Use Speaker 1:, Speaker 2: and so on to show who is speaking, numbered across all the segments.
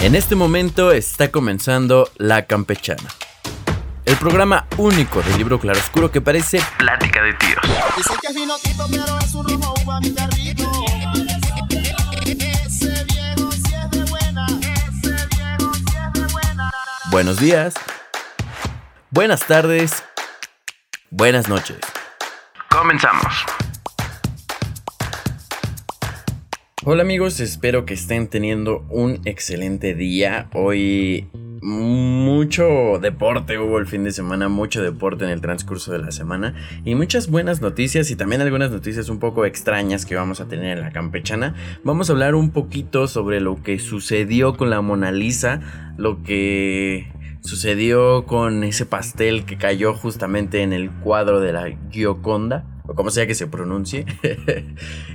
Speaker 1: En este momento está comenzando La Campechana. El programa único del libro claroscuro que parece plática de tíos.
Speaker 2: Dicen que es vino tinto, pero es un rojo uva mi carrito. Ese viejo si es de buena. Ese viejo si es de buena.
Speaker 1: Buenos días, buenas tardes, buenas noches. Comenzamos. Hola amigos, espero que estén teniendo un excelente día. Hoy mucho deporte hubo el fin de semana, mucho deporte en el transcurso de la semana y muchas buenas noticias y también algunas noticias un poco extrañas que vamos a tener en la campechana. Vamos a hablar un poquito sobre lo que sucedió con la Mona Lisa, lo que sucedió con ese pastel que cayó justamente en el cuadro de la Gioconda o como sea que se pronuncie.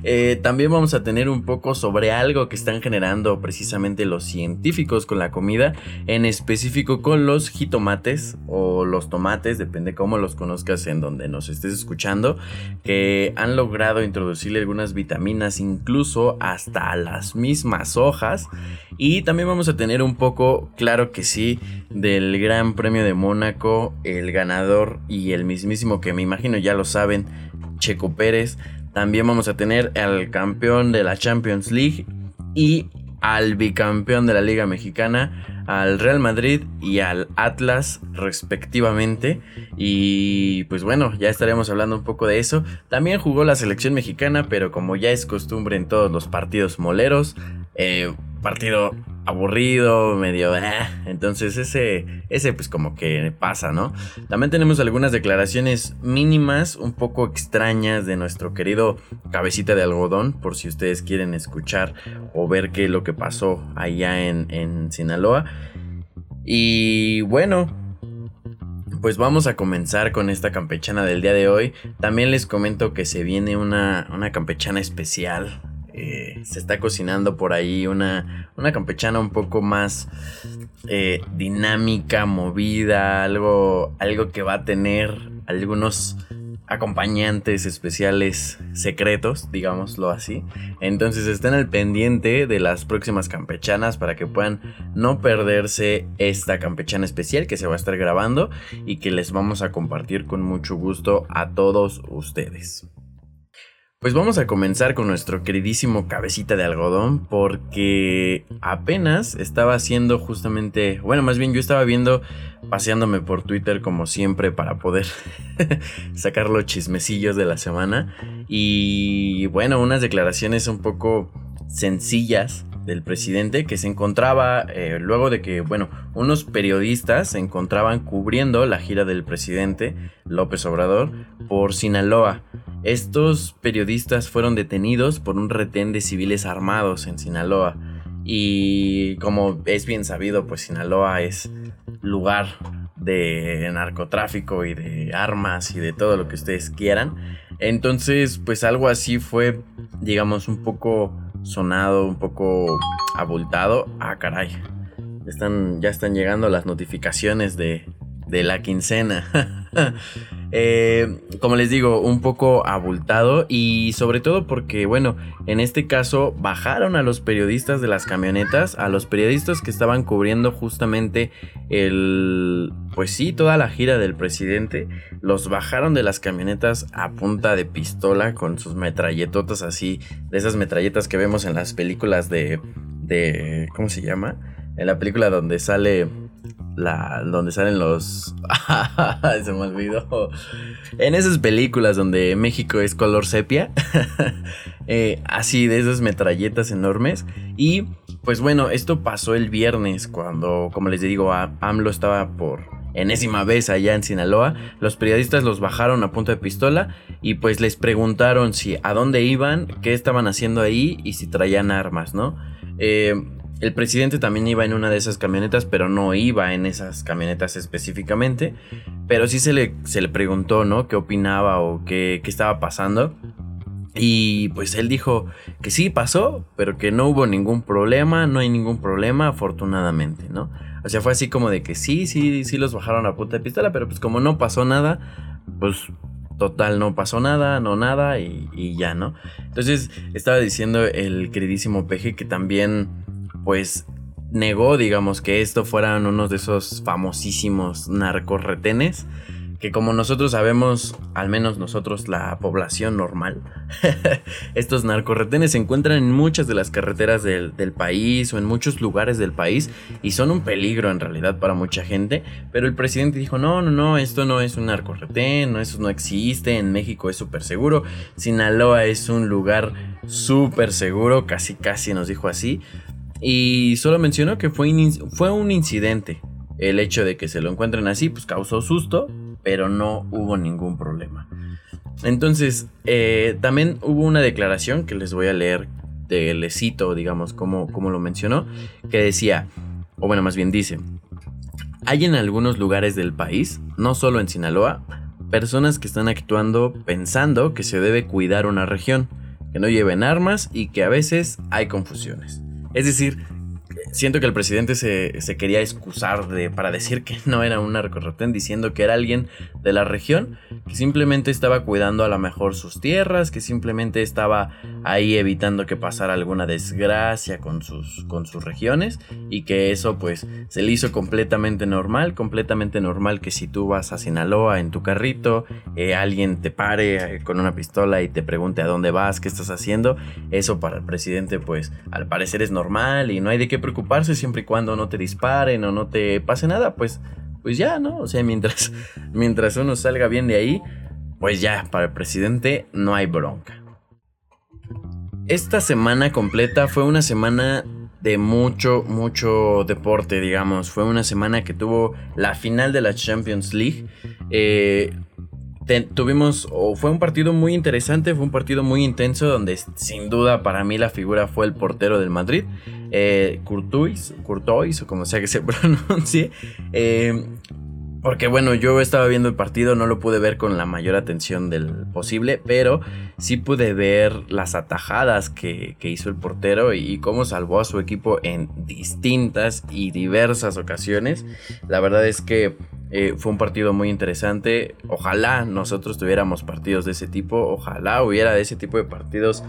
Speaker 1: Eh, también vamos a tener un poco sobre algo que están generando precisamente los científicos con la comida, en específico con los jitomates o los tomates, depende cómo los conozcas en donde nos estés escuchando, que han logrado introducirle algunas vitaminas incluso hasta las mismas hojas. Y también vamos a tener un poco, claro que sí, del Gran Premio de Mónaco, el ganador y el mismísimo que me imagino ya lo saben, Checo Pérez. También vamos a tener al campeón de la Champions League y al bicampeón de la Liga Mexicana, al Real Madrid y al Atlas respectivamente. Y pues bueno, ya estaremos hablando un poco de eso. También jugó la selección mexicana, pero como ya es costumbre en todos los partidos moleros, eh, partido aburrido, medio... Eh, entonces ese, ese pues como que pasa, ¿no? También tenemos algunas declaraciones mínimas, un poco extrañas de nuestro querido cabecita de algodón, por si ustedes quieren escuchar o ver qué es lo que pasó allá en, en Sinaloa. Y bueno, pues vamos a comenzar con esta campechana del día de hoy. También les comento que se viene una, una campechana especial se está cocinando por ahí una, una campechana un poco más eh, dinámica, movida, algo, algo que va a tener algunos acompañantes especiales secretos, digámoslo así. Entonces estén al pendiente de las próximas campechanas para que puedan no perderse esta campechana especial que se va a estar grabando y que les vamos a compartir con mucho gusto a todos ustedes. Pues vamos a comenzar con nuestro queridísimo cabecita de algodón porque apenas estaba haciendo justamente, bueno, más bien yo estaba viendo, paseándome por Twitter como siempre para poder sacar los chismecillos de la semana. Y bueno, unas declaraciones un poco sencillas del presidente que se encontraba eh, luego de que, bueno, unos periodistas se encontraban cubriendo la gira del presidente López Obrador por Sinaloa. Estos periodistas fueron detenidos por un retén de civiles armados en Sinaloa. Y como es bien sabido, pues Sinaloa es lugar de narcotráfico y de armas y de todo lo que ustedes quieran. Entonces, pues algo así fue, digamos, un poco sonado, un poco abultado. Ah, caray. Están, ya están llegando las notificaciones de, de la quincena. Eh, como les digo, un poco abultado y sobre todo porque, bueno, en este caso bajaron a los periodistas de las camionetas, a los periodistas que estaban cubriendo justamente el, pues sí, toda la gira del presidente, los bajaron de las camionetas a punta de pistola con sus metralletotas así, de esas metralletas que vemos en las películas de, de, ¿cómo se llama? En la película donde sale donde salen los... Se me olvidó. En esas películas donde México es color sepia. Eh, así, de esas metralletas enormes. Y pues bueno, esto pasó el viernes cuando, como les digo, AMLO estaba por enésima vez allá en Sinaloa. Los periodistas los bajaron a punta de pistola y pues les preguntaron si a dónde iban, qué estaban haciendo ahí y si traían armas, ¿no? Eh, el presidente también iba en una de esas camionetas, pero no iba en esas camionetas específicamente. Pero sí se le, se le preguntó, ¿no? ¿Qué opinaba o qué, qué estaba pasando? Y pues él dijo que sí pasó, pero que no hubo ningún problema, no hay ningún problema, afortunadamente, ¿no? O sea, fue así como de que sí, sí, sí los bajaron a punta de pistola, pero pues como no pasó nada, pues total no pasó nada, no nada y, y ya, ¿no? Entonces estaba diciendo el queridísimo Peje que también pues negó, digamos, que esto fueran uno de esos famosísimos narcorretenes que como nosotros sabemos, al menos nosotros, la población normal, estos narcorretenes se encuentran en muchas de las carreteras del, del, país o en muchos lugares del país y son un peligro en realidad para mucha gente, pero el presidente dijo, no, no, no, esto no es un narcorretén, no, eso no existe, en México es súper seguro, Sinaloa es un lugar súper seguro, casi casi nos dijo así, y solo mencionó que fue, fue un incidente. El hecho de que se lo encuentren así, pues causó susto, pero no hubo ningún problema. Entonces, eh, también hubo una declaración que les voy a leer, de, les cito, digamos, como, como lo mencionó, que decía, o bueno, más bien dice, hay en algunos lugares del país, no solo en Sinaloa, personas que están actuando pensando que se debe cuidar una región, que no lleven armas y que a veces hay confusiones. Es decir, siento que el presidente se, quería excusar de, para decir que no era un narcoretén, diciendo que era alguien de la región que simplemente estaba cuidando a lo mejor sus tierras, que simplemente estaba ahí evitando que pasara alguna desgracia con sus, con sus regiones y que eso pues se le hizo completamente normal, completamente normal que si tú vas a Sinaloa en tu carrito, eh, alguien te pare eh, con una pistola y te pregunte a dónde vas, qué estás haciendo, eso para el presidente pues al parecer es normal y no hay de qué preocuparse siempre y cuando no te disparen o no te pase nada, pues, pues ya, ¿no? O sea, mientras, mientras uno salga bien de ahí, pues ya, para el presidente no hay bronca. Esta semana completa fue una semana de mucho, mucho deporte, digamos. Fue una semana que tuvo la final de la Champions League. Eh, tuvimos, o fue un partido muy interesante, fue un partido muy intenso donde sin duda para mí la figura fue el portero del Madrid, eh, Courtois, Courtois o como sea que se pronuncie. Eh, porque bueno, yo estaba viendo el partido, no lo pude ver con la mayor atención del posible, pero sí pude ver las atajadas que, hizo el portero y, cómo salvó a su equipo en distintas y diversas ocasiones. La verdad es que eh, fue un partido muy interesante. Ojalá nosotros tuviéramos partidos de ese tipo. Ojalá hubiera de ese tipo de partidos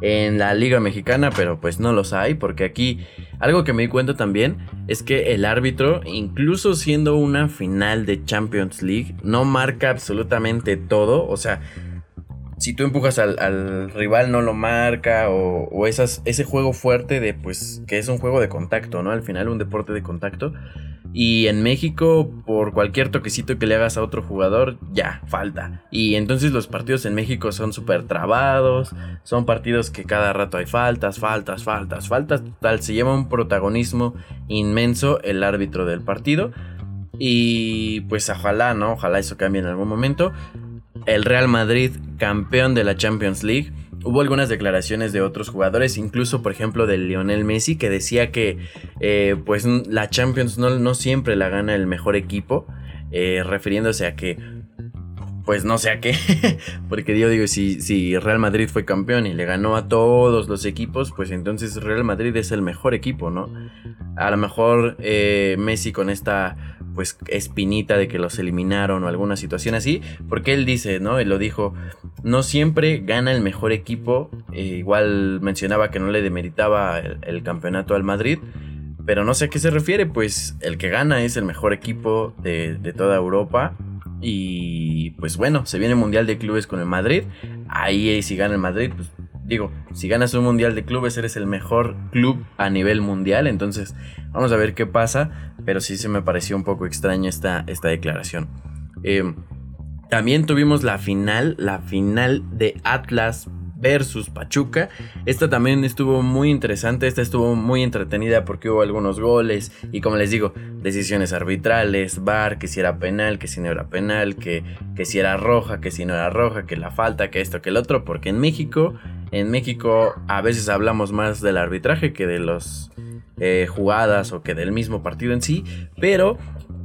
Speaker 1: en la Liga Mexicana, pero pues no los hay, porque aquí algo que me di cuenta también es que el árbitro, incluso siendo una final de Champions League, no marca absolutamente todo. O sea, si tú empujas al, rival no lo marca o, esas, ese juego fuerte de pues que es un juego de contacto, ¿no? Al final un deporte de contacto. Y en México, por cualquier toquecito que le hagas a otro jugador, ya, falta. Y entonces los partidos en México son súper trabados, son partidos que cada rato hay faltas, faltas, faltas, faltas. Tal, se lleva un protagonismo inmenso el árbitro del partido. Y pues ojalá, ¿no? Ojalá eso cambie en algún momento. El Real Madrid, campeón de la Champions League Hubo algunas declaraciones de otros jugadores, incluso por ejemplo de Lionel Messi, que decía que eh, pues la Champions no, no, siempre la gana el mejor equipo, eh, refiriéndose a que pues no sé a qué, porque yo digo, si, si Real Madrid fue campeón y le ganó a todos los equipos, pues entonces Real Madrid es el mejor equipo, ¿no? A lo mejor eh, Messi con esta pues espinita de que los eliminaron o alguna situación así, porque él dice, ¿no? Él lo dijo, no siempre gana el mejor equipo, eh, igual mencionaba que no le demeritaba el, campeonato al Madrid, pero no sé a qué se refiere, pues el que gana es el mejor equipo de, toda Europa y pues bueno, se viene el Mundial de Clubes con el Madrid, ahí si gana el Madrid, pues digo, si ganas un mundial de clubes, eres el mejor club a nivel mundial. Entonces, vamos a ver qué pasa. Pero sí se me pareció un poco extraña esta, esta declaración. Eh, también tuvimos la final, la final de Atlas versus Pachuca. Esta también estuvo muy interesante, esta estuvo muy entretenida porque hubo algunos goles y como les digo, decisiones arbitrales, VAR, que si era penal, que si no era penal, que, que si era roja, que si no era roja, que la falta, que esto, que el otro, porque en México, en México a veces hablamos más del arbitraje que de los eh, jugadas o que del mismo partido en sí, pero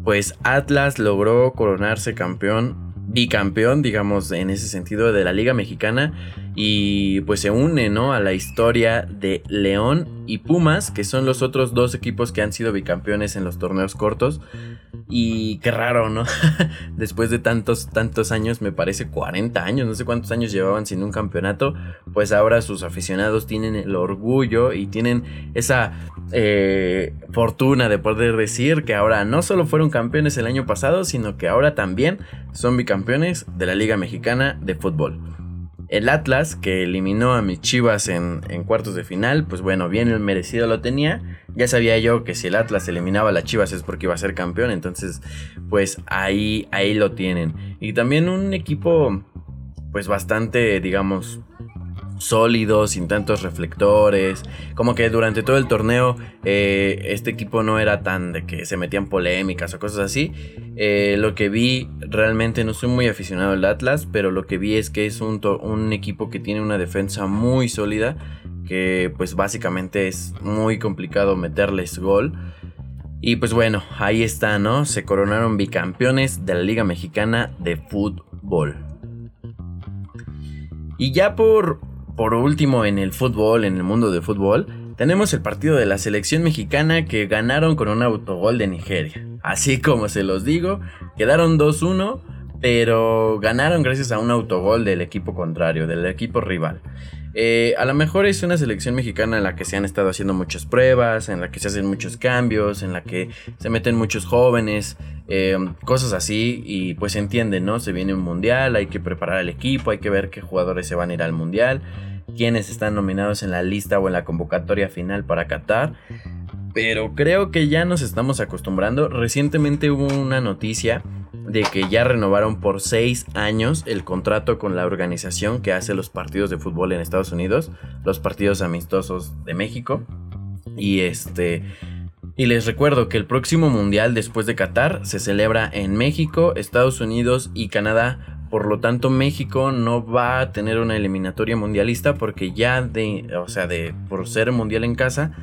Speaker 1: pues Atlas logró coronarse campeón bicampeón, digamos, en ese sentido de la Liga Mexicana y pues se une, ¿no? A la historia de León y Pumas, que son los otros dos equipos que han sido bicampeones en los torneos cortos. Y qué raro, ¿no? Después de tantos, tantos años, me parece 40 años, no sé cuántos años llevaban sin un campeonato, pues ahora sus aficionados tienen el orgullo y tienen esa, eh, fortuna de poder decir que ahora no solo fueron campeones el año pasado, sino que ahora también son bicampeones de la Liga Mexicana de Fútbol. El Atlas, que eliminó a mis Chivas en, cuartos de final, pues bueno, bien merecido lo tenía. Ya sabía yo que si el Atlas eliminaba a las Chivas es porque iba a ser campeón, entonces pues ahí, ahí lo tienen. Y también un equipo pues bastante, digamos, sólido, sin tantos reflectores. Como que durante todo el torneo eh, este equipo no era tan de que se metían polémicas o cosas así. Eh, lo que vi, realmente no soy muy aficionado al Atlas, pero lo que vi es que es un, un equipo que tiene una defensa muy sólida, que pues básicamente es muy complicado meterles gol. Y pues bueno, ahí está, ¿no? Se coronaron bicampeones de la Liga Mexicana de Fútbol. Y ya por por último, en el fútbol, en el mundo del fútbol, tenemos el partido de la selección mexicana que ganaron con un autogol de Nigeria. Así como se los digo, quedaron 2-1, pero ganaron gracias a un autogol del equipo contrario, del equipo rival. Eh, a lo mejor es una selección mexicana en la que se han estado haciendo muchas pruebas, en la que se hacen muchos cambios, en la que se meten muchos jóvenes, eh, cosas así, y pues se entiende, ¿no? Se viene un mundial, hay que preparar el equipo, hay que ver qué jugadores se van a ir al mundial, quiénes están nominados en la lista o en la convocatoria final para Qatar. Pero creo que ya nos estamos acostumbrando. Recientemente hubo una noticia de que ya renovaron por seis años el contrato con la organización que hace los partidos de fútbol en Estados Unidos, los partidos amistosos de México. Y este. Y les recuerdo que el próximo mundial después de Qatar se celebra en México, Estados Unidos y Canadá. Por lo tanto, México no va a tener una eliminatoria mundialista porque ya de, o sea, de por ser mundial en casa,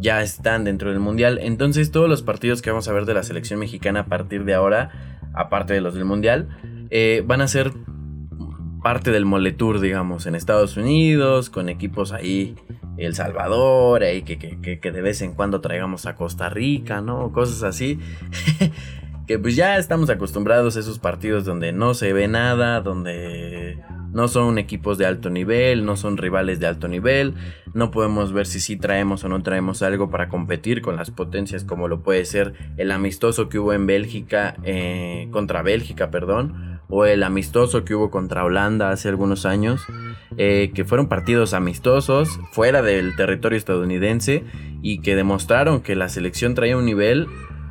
Speaker 1: ya están dentro del mundial. Entonces, todos los partidos que vamos a ver de la selección mexicana a partir de ahora aparte de los del Mundial, eh, van a ser parte del Moletour, digamos, en Estados Unidos, con equipos ahí, El Salvador, ahí que, que, de vez en cuando traigamos a Costa Rica, ¿no? Cosas así. que pues ya estamos acostumbrados a esos partidos donde no se ve nada, donde no son equipos de alto nivel, no son rivales de alto nivel, no podemos ver si sí traemos o no traemos algo para competir con las potencias como lo puede ser el amistoso que hubo en Bélgica, eh, contra Bélgica, perdón, o el amistoso que hubo contra Holanda hace algunos años, eh, que fueron partidos amistosos fuera del territorio estadounidense y que demostraron que la selección traía un nivel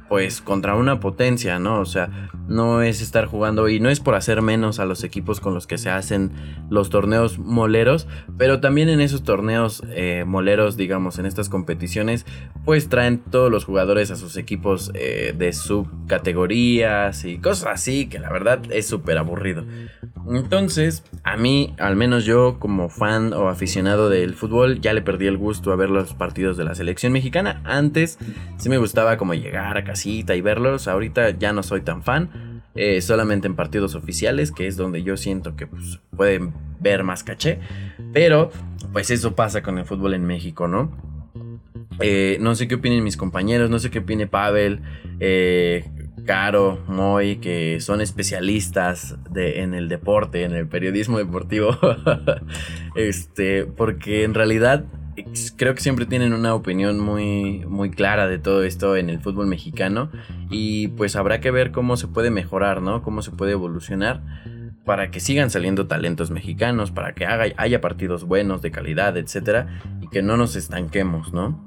Speaker 1: pues contra una potencia, ¿no? O sea, no es estar jugando y no es por hacer menos a los equipos con los que se hacen los torneos moleros, pero también en esos torneos eh, moleros, digamos, en estas competiciones, pues traen todos los jugadores a sus equipos eh, de subcategorías y cosas así, que la verdad es súper aburrido. Entonces, a mí, al menos yo como fan o aficionado del fútbol, ya le perdí el gusto a ver los partidos de la selección mexicana. Antes sí me gustaba como llegar a y verlos, ahorita ya no soy tan fan. Eh, solamente en partidos oficiales, que es donde yo siento que pues, pueden ver más caché. Pero, pues eso pasa con el fútbol en México, ¿no? Eh, no sé qué opinen mis compañeros, no sé qué opine Pavel. Eh, Caro, Moy, que son especialistas de, en el deporte, en el periodismo deportivo. este, porque en realidad creo que siempre tienen una opinión muy, muy clara de todo esto en el fútbol mexicano. Y pues habrá que ver cómo se puede mejorar, ¿no? Cómo se puede evolucionar para que sigan saliendo talentos mexicanos, para que haya partidos buenos, de calidad, etcétera, y que no nos estanquemos, ¿no?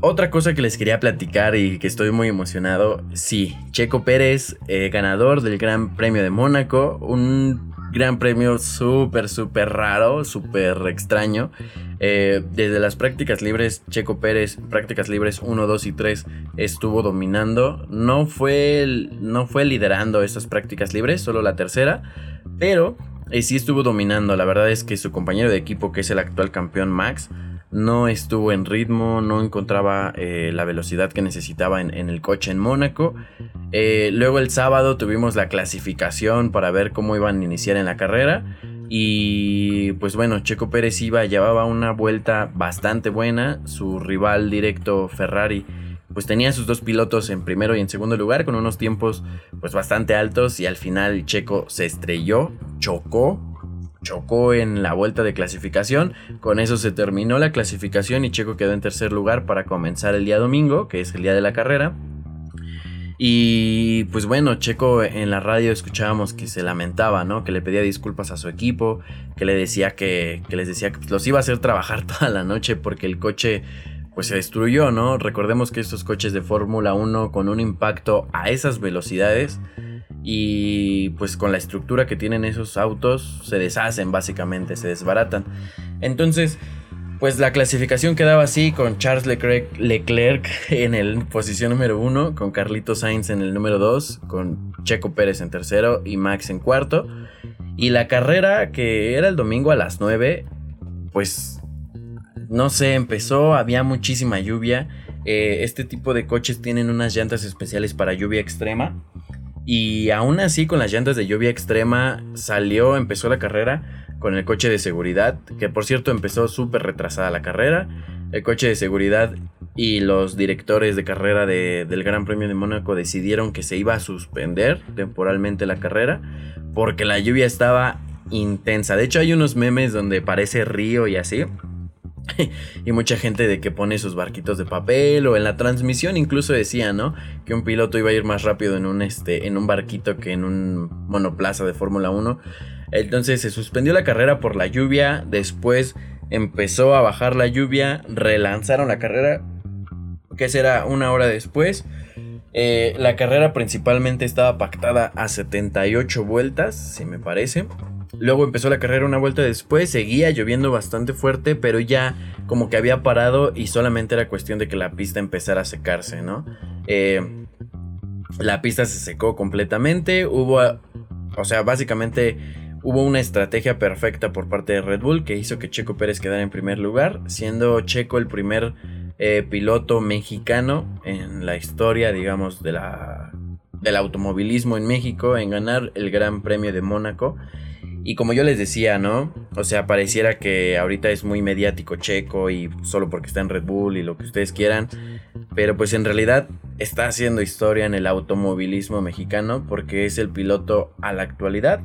Speaker 1: Otra cosa que les quería platicar y que estoy muy emocionado, sí, Checo Pérez, eh, ganador del Gran Premio de Mónaco, un gran premio súper, súper raro, súper extraño. Eh, desde las prácticas libres, Checo Pérez, prácticas libres 1, 2 y 3, estuvo dominando. No fue, no fue liderando esas prácticas libres, solo la tercera, pero eh, sí estuvo dominando. La verdad es que su compañero de equipo, que es el actual campeón Max, no estuvo en ritmo, no encontraba eh, la velocidad que necesitaba en, el coche en Mónaco. Eh, luego el sábado tuvimos la clasificación para ver cómo iban a iniciar en la carrera. Y pues bueno, Checo Pérez iba, llevaba una vuelta bastante buena. Su rival directo Ferrari pues tenía sus dos pilotos en primero y en segundo lugar con unos tiempos pues bastante altos y al final Checo se estrelló, chocó chocó en la vuelta de clasificación. Con eso se terminó la clasificación y Checo quedó en tercer lugar para comenzar el día domingo, que es el día de la carrera. Y pues bueno, Checo en la radio escuchábamos que se lamentaba, ¿no? Que le pedía disculpas a su equipo, que le decía que, les decía que los iba a hacer trabajar toda la noche porque el coche pues se destruyó, ¿no? Recordemos que estos coches de Fórmula 1 con un impacto a esas velocidades y pues con la estructura que tienen esos autos se deshacen básicamente, se desbaratan. Entonces, pues la clasificación quedaba así con Charles Leclerc, en el posición número 1, con Carlito Sainz en el número 2, con Checo Pérez en tercero y Max en cuarto. Y la carrera que era el domingo a las 9, pues no sé, empezó, había muchísima lluvia. Eh, este tipo de coches tienen unas llantas especiales para lluvia extrema. Y aún así, con las llantas de lluvia extrema, salió, empezó la carrera con el coche de seguridad, que por cierto empezó súper retrasada la carrera. El coche de seguridad y los directores de carrera del Gran Premio de Mónaco decidieron que se iba a suspender temporalmente la carrera porque la lluvia estaba intensa. De hecho, hay unos memes donde parece río y así. y mucha gente de que pone sus barquitos de papel o en la transmisión incluso decía, ¿no? Que un piloto iba a ir más rápido en un, este, en un barquito que en un monoplaza de Fórmula 1. Entonces se suspendió la carrera por la lluvia, después empezó a bajar la lluvia, relanzaron la carrera, que será una hora después. Eh, la carrera principalmente estaba pactada a 78 vueltas, si me parece. Luego empezó la carrera una vuelta después, seguía lloviendo bastante fuerte, pero ya como que había parado y solamente era cuestión de que la pista empezara a secarse, ¿no? Eh, la pista se secó completamente, hubo, o sea, básicamente hubo una estrategia perfecta por parte de Red Bull que hizo que Checo Pérez quedara en primer lugar, siendo Checo el primer eh, piloto mexicano en la historia, digamos, del automovilismo en México en ganar el Gran Premio de Mónaco. Y como yo les decía, ¿no? O sea, pareciera que ahorita es muy mediático Checo y solo porque está en Red Bull y lo que ustedes quieran. Pero pues en realidad está haciendo historia en el automovilismo mexicano porque es el piloto a la actualidad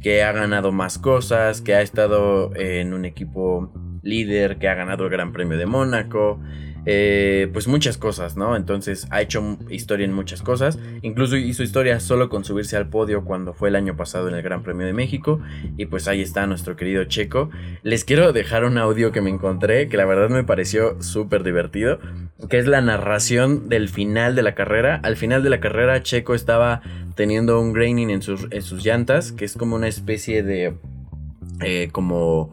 Speaker 1: que ha ganado más cosas, que ha estado en un equipo líder, que ha ganado el Gran Premio de Mónaco, eh, pues muchas cosas, ¿no? Entonces ha hecho historia en muchas cosas. Incluso hizo historia solo con subirse al podio cuando fue el año pasado en el Gran Premio de México. Y pues ahí está nuestro querido Checo. Les quiero dejar un audio que me encontré, que la verdad me pareció súper divertido, que es la narración del final de la carrera. Al final de la carrera Checo estaba teniendo un graining en sus, en sus llantas, que es como una especie de... Eh, como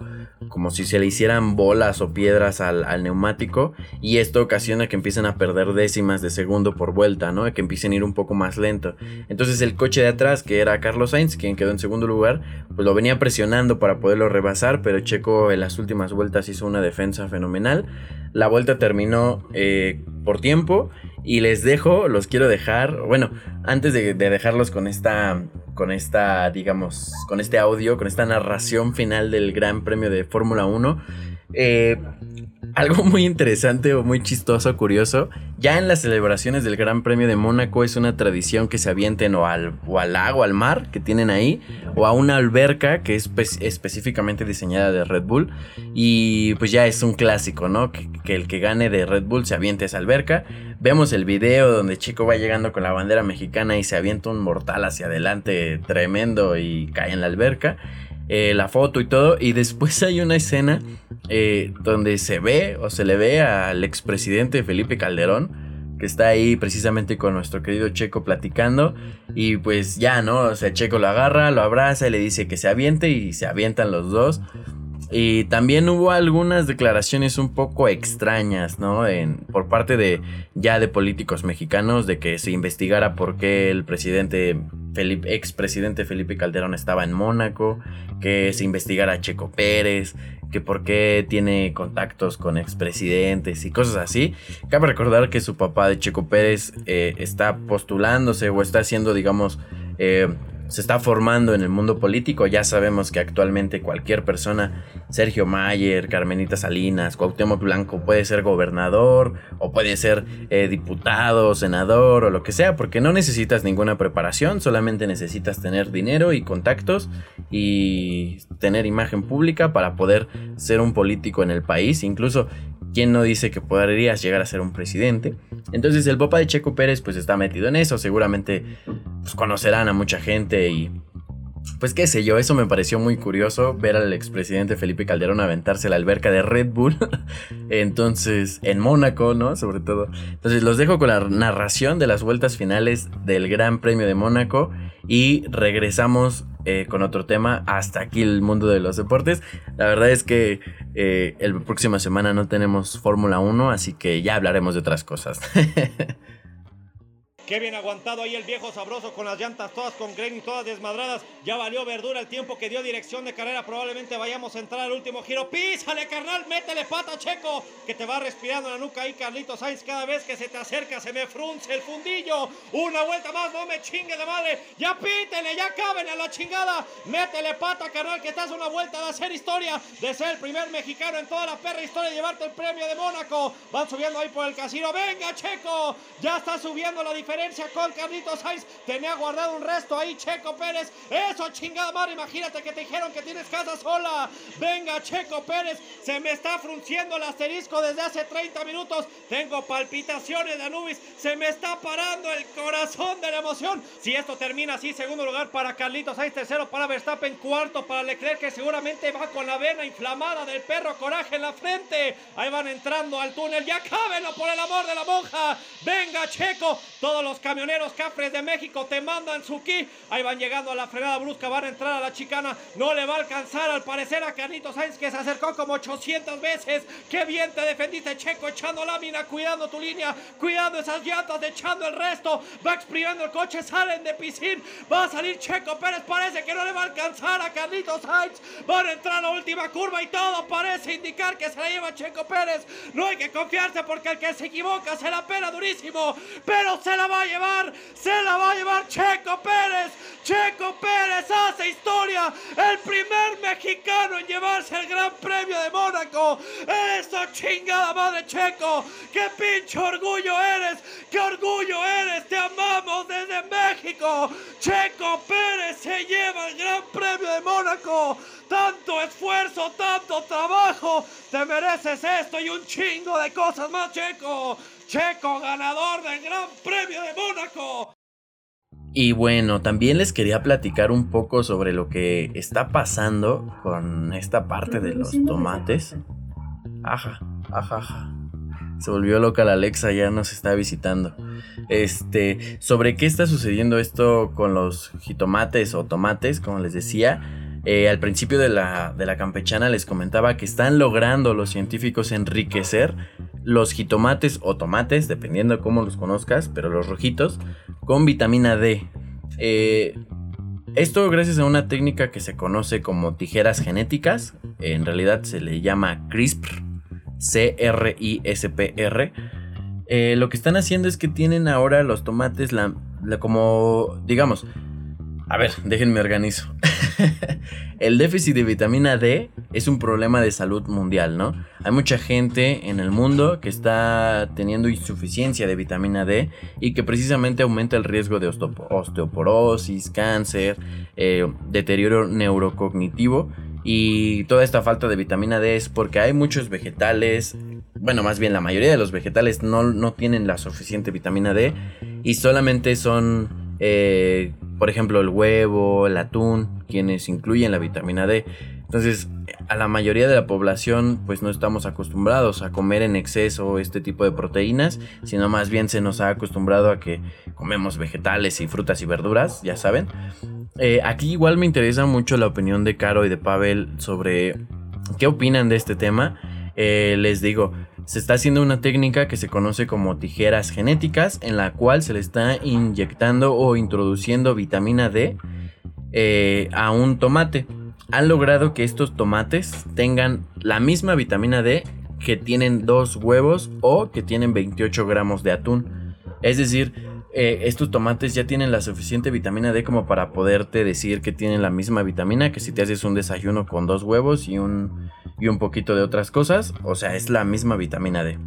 Speaker 1: como si se le hicieran bolas o piedras al, neumático y esto ocasiona que empiecen a perder décimas de segundo por vuelta, ¿no? Que empiecen a ir un poco más lento. Entonces el coche de atrás, que era Carlos Sainz, quien quedó en segundo lugar, pues lo venía presionando para poderlo rebasar, pero Checo en las últimas vueltas hizo una defensa fenomenal. La vuelta terminó eh, por tiempo y les dejo, los quiero dejar, bueno, antes de, de dejarlos con esta con esta, digamos, con este audio, con esta narración final del Gran Premio de Fórmula 1. Eh, algo muy interesante o muy chistoso, curioso, ya en las celebraciones del Gran Premio de Mónaco es una tradición que se avienten o al, o al lago, al mar que tienen ahí, o a una alberca que es específicamente diseñada de Red Bull. Y pues ya es un clásico, ¿no? Que, el que gane de Red Bull se aviente esa alberca. Vemos el video donde Chico va llegando con la bandera mexicana y se avienta un mortal hacia adelante tremendo y cae en la alberca. Eh, la foto y todo. Y después hay una escena eh, donde se ve o se le ve al expresidente Felipe Calderón. Que está ahí precisamente con nuestro querido Checo platicando. Y pues ya, ¿no? O sea, Checo lo agarra, lo abraza y le dice que se aviente. Y se avientan los dos. Y también hubo algunas declaraciones un poco extrañas, ¿no? En, por parte de ya de políticos mexicanos de que se investigara por qué el presidente Felipe, expresidente Felipe Calderón estaba en Mónaco, que se investigara a Checo Pérez, que por qué tiene contactos con expresidentes y cosas así. Cabe recordar que su papá de Checo Pérez eh, está postulándose o está haciendo, digamos, eh, se está formando en el mundo político. Ya sabemos que actualmente cualquier persona, Sergio Mayer, Carmenita Salinas, Cuauhtémoc Blanco, puede ser gobernador o puede ser eh, diputado, senador o lo que sea, porque no necesitas ninguna preparación, solamente necesitas tener dinero y contactos y tener imagen pública para poder ser un político en el país. Incluso ¿Quién no dice que podrías llegar a ser un presidente? Entonces el papá de Checo Pérez pues está metido en eso, seguramente pues, conocerán a mucha gente y pues qué sé yo, eso me pareció muy curioso ver al expresidente Felipe Calderón aventarse la alberca de Red Bull. Entonces, en Mónaco, ¿no? Sobre todo. Entonces, los dejo con la narración de las vueltas finales del Gran Premio de Mónaco y regresamos eh, con otro tema. Hasta aquí el mundo de los deportes. La verdad es que eh, la próxima semana no tenemos Fórmula 1, así que ya hablaremos de otras cosas.
Speaker 3: Qué bien aguantado ahí el viejo sabroso con las llantas todas con y todas desmadradas. Ya valió verdura el tiempo que dio dirección de carrera. Probablemente vayamos a entrar al último giro. Písale, carnal, métele pata, Checo, que te va respirando la nuca ahí, Carlito Sainz. Cada vez que se te acerca se me frunce el fundillo. Una vuelta más, no me chingue de madre. Ya pítele, ya caben a la chingada. Métele pata, carnal, que estás una vuelta de hacer historia, de ser el primer mexicano en toda la perra historia, de llevarte el premio de Mónaco. Van subiendo ahí por el casino. Venga, Checo, ya está subiendo la diferencia con Carlitos Sainz. Tenía guardado un resto ahí, Checo Pérez. Eso, chingada madre. Imagínate que te dijeron que tienes casa sola. Venga, Checo Pérez. Se me está frunciendo el asterisco desde hace 30 minutos. Tengo palpitaciones de Anubis. Se me está parando el corazón de la emoción. Si esto termina así, segundo lugar para Carlitos Sainz, tercero para Verstappen, cuarto para Leclerc, que seguramente va con la vena inflamada del perro coraje en la frente. Ahí van entrando al túnel. Ya cábenlo por el amor de la monja. Venga, Checo. Todos los camioneros cafres de México te mandan su ki. Ahí van llegando a la frenada brusca, van a entrar a la chicana. No le va a alcanzar al parecer a Carlitos Sainz que se acercó como 800 veces. Qué bien te defendiste, Checo, echando lámina, cuidando tu línea, cuidando esas llantas, echando el resto. Va exprimiendo el coche, salen de piscina. Va a salir Checo Pérez, parece que no le va a alcanzar a Carlitos Sainz. Van a entrar a la última curva y todo parece indicar que se la lleva Checo Pérez. No hay que confiarse porque el que se equivoca se la pena durísimo, pero se la va a llevar, se la va a llevar Checo Pérez. Checo Pérez hace historia, el primer mexicano en llevarse el Gran Premio de Mónaco. Eso chingada madre Checo, qué pinche orgullo eres, qué orgullo eres, te amamos desde México. Checo Pérez se lleva el Gran Premio de Mónaco. Tanto esfuerzo, tanto trabajo, te mereces esto y un chingo de cosas más, Checo. Checo, ganador del Gran Premio de Mónaco.
Speaker 1: Y bueno, también les quería platicar un poco sobre lo que está pasando con esta parte de los tomates. Ajá, ajá, ajá. Se volvió loca la Alexa, ya nos está visitando. Este, sobre qué está sucediendo esto con los jitomates o tomates, como les decía. Eh, al principio de la, de la campechana les comentaba que están logrando los científicos enriquecer los jitomates o tomates, dependiendo de cómo los conozcas, pero los rojitos, con vitamina D. Eh, esto gracias a una técnica que se conoce como tijeras genéticas, en realidad se le llama CRISPR, C-R-I-S-P-R. Eh, lo que están haciendo es que tienen ahora los tomates la, la- como, digamos, a ver, déjenme organizo. el déficit de vitamina D es un problema de salud mundial, ¿no? Hay mucha gente en el mundo que está teniendo insuficiencia de vitamina D y que precisamente aumenta el riesgo de osteopo- osteoporosis, cáncer, eh, deterioro neurocognitivo. Y toda esta falta de vitamina D es porque hay muchos vegetales, bueno, más bien la mayoría de los vegetales no, no tienen la suficiente vitamina D y solamente son, eh, por ejemplo, el huevo, el atún, quienes incluyen la vitamina D. Entonces, a la mayoría de la población, pues no estamos acostumbrados a comer en exceso este tipo de proteínas, sino más bien se nos ha acostumbrado a que comemos vegetales y frutas y verduras, ya saben. Eh, aquí igual me interesa mucho la opinión de Caro y de Pavel sobre qué opinan de este tema. Eh, les digo, se está haciendo una técnica que se conoce como tijeras genéticas, en la cual se le está inyectando o introduciendo vitamina D eh, a un tomate. Han logrado que estos tomates tengan la misma vitamina D que tienen dos huevos o que tienen 28 gramos de atún. Es decir, eh, estos tomates ya tienen la suficiente vitamina D como para poderte decir que tienen la misma vitamina que si te haces un desayuno con dos huevos y un, y un poquito de otras cosas. O sea, es la misma vitamina D.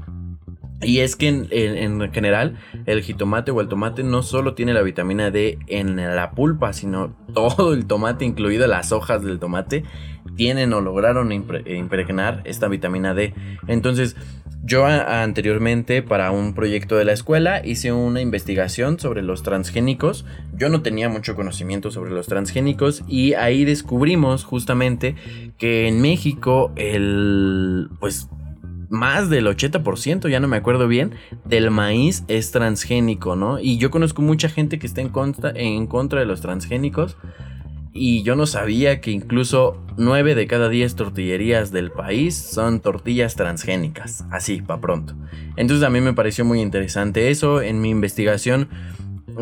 Speaker 1: Y es que en, en- en general el jitomate o el tomate no solo tiene la vitamina D en la pulpa, sino todo el tomate, incluido las hojas del tomate, tienen o lograron impre- impregnar esta vitamina D. Entonces, yo anteriormente para un proyecto de la escuela hice una investigación sobre los transgénicos. Yo no tenía mucho conocimiento sobre los transgénicos y ahí descubrimos justamente que en México el pues más del 80%, ya no me acuerdo bien, del maíz es transgénico, ¿no? Y yo conozco mucha gente que está en contra, en contra de los transgénicos. Y yo no sabía que incluso 9 de cada 10 tortillerías del país son tortillas transgénicas. Así, pa' pronto. Entonces a mí me pareció muy interesante eso. En mi investigación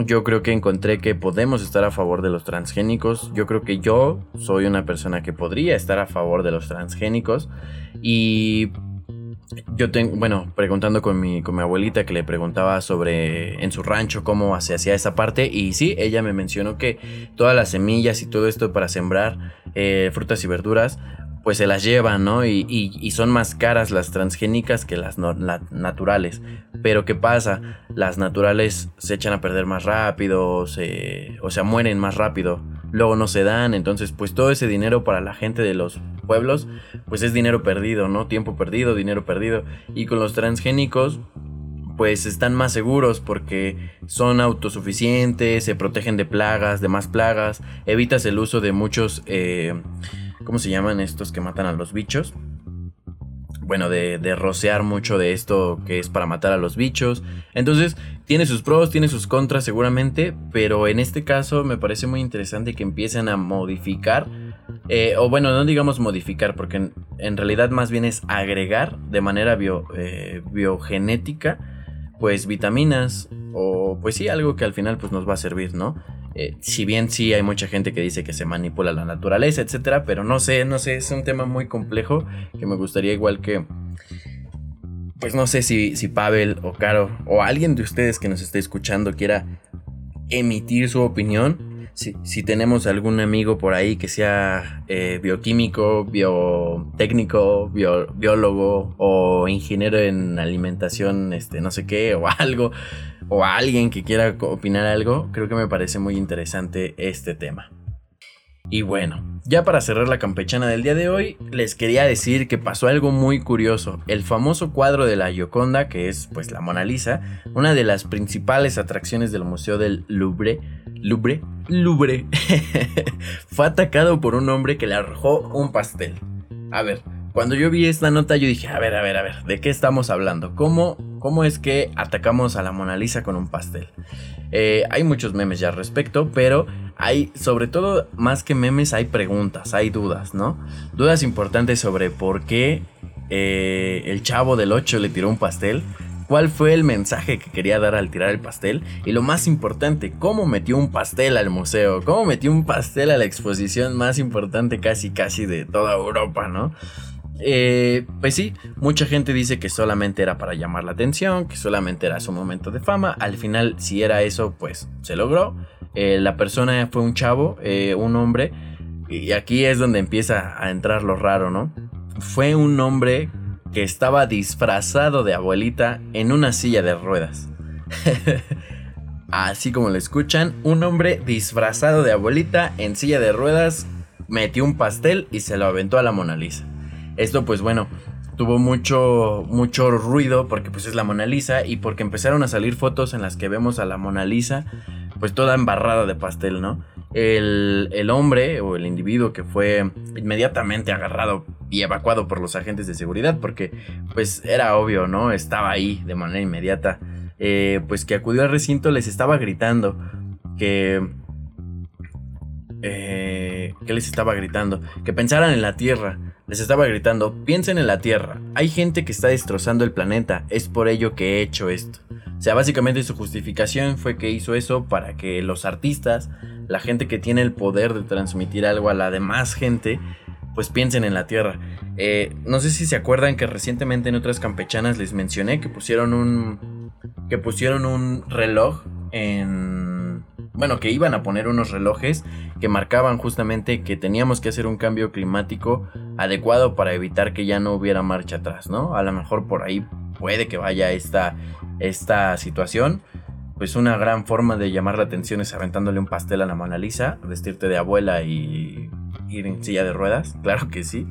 Speaker 1: yo creo que encontré que podemos estar a favor de los transgénicos. Yo creo que yo soy una persona que podría estar a favor de los transgénicos. Y yo tengo, bueno, preguntando con mi, con mi abuelita que le preguntaba sobre en su rancho cómo se hacía esa parte. Y sí, ella me mencionó que todas las semillas y todo esto para sembrar eh, frutas y verduras, pues se las llevan, ¿no? Y, y- y son más caras las transgénicas que las naturales. Pero ¿qué pasa? Las naturales se echan a perder más rápido, se, o sea, mueren más rápido. Luego no se dan, entonces pues todo ese dinero para la gente de los pueblos, pues es dinero perdido, ¿no? Tiempo perdido, dinero perdido. Y con los transgénicos, pues están más seguros porque son autosuficientes, se protegen de plagas, de más plagas, evitas el uso de muchos, eh, ¿cómo se llaman estos que matan a los bichos? Bueno, de, de rociar mucho de esto que es para matar a los bichos. Entonces, tiene sus pros, tiene sus contras seguramente, pero en este caso me parece muy interesante que empiecen a modificar, eh, o bueno, no digamos modificar, porque en, en realidad más bien es agregar de manera bio- eh, biogenética, pues vitaminas, o pues sí, algo que al final pues nos va a servir, ¿no? Eh, si bien sí hay mucha gente que dice que se manipula la naturaleza, etcétera, pero no sé, no sé, es un tema muy complejo que me gustaría igual que pues no sé si, si Pavel o Caro o alguien de ustedes que nos esté escuchando quiera emitir su opinión. Si, si tenemos algún amigo por ahí que sea eh, bioquímico, biotécnico, bio- biólogo o ingeniero en alimentación, este, no sé qué, o algo, o alguien que quiera opinar algo, creo que me parece muy interesante este tema. Y bueno, ya para cerrar la campechana del día de hoy, les quería decir que pasó algo muy curioso. El famoso cuadro de la Gioconda, que es pues la Mona Lisa, una de las principales atracciones del Museo del Louvre, Louvre, Louvre, fue atacado por un hombre que le arrojó un pastel. A ver, cuando yo vi esta nota yo dije, a ver, a ver, a ver, ¿de qué estamos hablando? ¿Cómo, cómo es que atacamos a la Mona Lisa con un pastel? Eh, hay muchos memes ya al respecto, pero hay, sobre todo, más que memes, hay preguntas, hay dudas, ¿no? Dudas importantes sobre por qué eh, el chavo del 8 le tiró un pastel, cuál fue el mensaje que quería dar al tirar el pastel y lo más importante, cómo metió un pastel al museo, cómo metió un pastel a la exposición más importante casi casi de toda Europa, ¿no? Eh, pues sí, mucha gente dice que solamente era para llamar la atención, que solamente era su momento de fama. Al final, si era eso, pues se logró. Eh, la persona fue un chavo, eh, un hombre, y aquí es donde empieza a entrar lo raro, ¿no? Fue un hombre que estaba disfrazado de abuelita en una silla de ruedas. Así como lo escuchan, un hombre disfrazado de abuelita en silla de ruedas metió un pastel y se lo aventó a la Mona Lisa. Esto pues bueno, tuvo mucho mucho ruido porque pues es la Mona Lisa y porque empezaron a salir fotos en las que vemos a la Mona Lisa pues toda embarrada de pastel, ¿no? El, el hombre o el individuo que fue inmediatamente agarrado y evacuado por los agentes de seguridad porque pues era obvio, ¿no? Estaba ahí de manera inmediata. eh, pues que acudió al recinto les estaba gritando que eh, ¿Qué les estaba gritando? Que pensaran en la Tierra. Les estaba gritando, piensen en la Tierra. Hay gente que está destrozando el planeta. Es por ello que he hecho esto. O sea, básicamente su justificación fue que hizo eso para que los artistas, la gente que tiene el poder de transmitir algo a la demás gente, pues piensen en la Tierra. Eh, no sé si se acuerdan que recientemente en otras campechanas les mencioné que pusieron un que pusieron un reloj en... Bueno, que iban a poner unos relojes que marcaban justamente que teníamos que hacer un cambio climático adecuado para evitar que ya no hubiera marcha atrás, ¿no? A lo mejor por ahí puede que vaya esta, esta situación. Pues una gran forma de llamar la atención es aventándole un pastel a la Mona Lisa, vestirte de abuela y ir en silla de ruedas, claro que sí.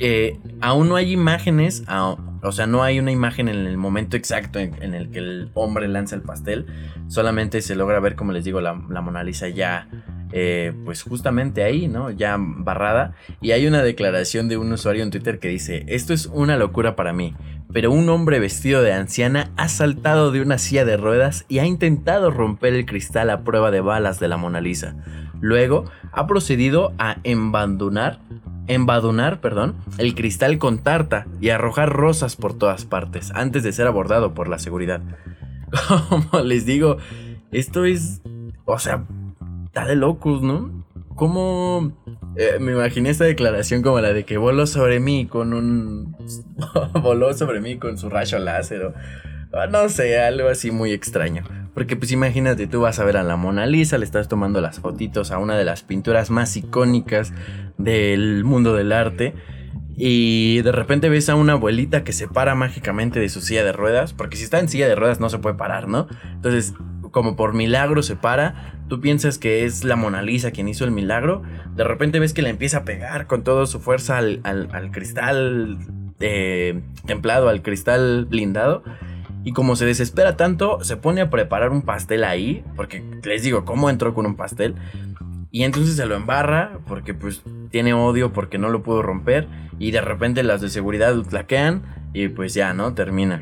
Speaker 1: Eh, aún no hay imágenes, o sea, no hay una imagen en el momento exacto en, el que el hombre lanza el pastel. Solamente se logra ver, como les digo, la, Mona Lisa ya, eh, pues justamente ahí, ¿no? Ya barrada. Y hay una declaración de un usuario en Twitter que dice, esto es una locura para mí, pero un hombre vestido de anciana ha saltado de una silla de ruedas y ha intentado romper el cristal a prueba de balas de la Mona Lisa. Luego ha procedido a embandonar embadunar, perdón, el cristal con tarta y arrojar rosas por todas partes antes de ser abordado por la seguridad. Como les digo, esto es, o sea, está de locos, ¿no? Como eh, me imaginé esta declaración como la de que voló sobre mí con un voló sobre mí con su rayo láser o, o no sé, algo así muy extraño. Porque pues imagínate, tú vas a ver a la Mona Lisa, le estás tomando las fotitos a una de las pinturas más icónicas del mundo del arte. Y de repente ves a una abuelita que se para mágicamente de su silla de ruedas. Porque si está en silla de ruedas no se puede parar, ¿no? Entonces, como por milagro se para. Tú piensas que es la Mona Lisa quien hizo el milagro. De repente ves que le empieza a pegar con toda su fuerza al, al- al cristal eh, templado, al cristal blindado. Y como se desespera tanto, se pone a preparar un pastel ahí. Porque les digo, ¿cómo entró con un pastel? Y entonces se lo embarra porque pues tiene odio porque no lo pudo romper. Y de repente las de seguridad lo tlaquean y pues ya, ¿no? Termina.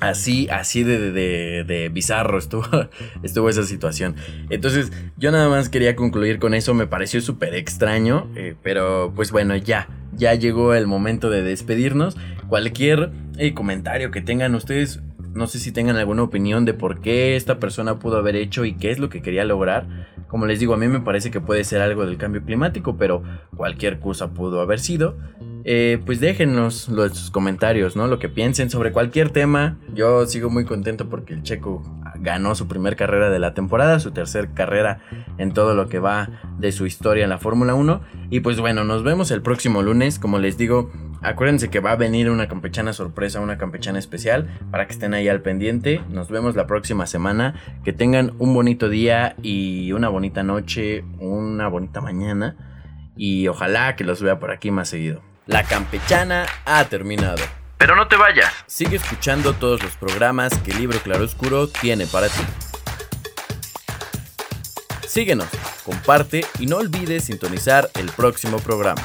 Speaker 1: Así, así de, de- de bizarro estuvo, estuvo esa situación. Entonces, yo nada más quería concluir con eso. Me pareció súper extraño. eh, pero pues bueno, ya. Ya llegó el momento de despedirnos. Cualquier eh, comentario que tengan ustedes. No sé si tengan alguna opinión de por qué esta persona pudo haber hecho y qué es lo que quería lograr. Como les digo, a mí me parece que puede ser algo del cambio climático, pero cualquier cosa pudo haber sido. Eh, pues déjenos los sus comentarios, ¿no? Lo que piensen sobre cualquier tema. Yo sigo muy contento porque el checo ganó su primer carrera de la temporada, su tercer carrera en todo lo que va de su historia en la Fórmula 1. Y pues bueno, nos vemos el próximo lunes. Como les digo, acuérdense que va a venir una campechana sorpresa, una campechana especial, para que estén ahí al pendiente. Nos vemos la próxima semana. Que tengan un bonito día y una bonita noche, una bonita mañana. Y ojalá que los vea por aquí más seguido. La campechana ha terminado. Pero no te vayas. Sigue escuchando todos los programas que Libro Claroscuro tiene para ti. Síguenos, comparte y no olvides sintonizar el próximo programa.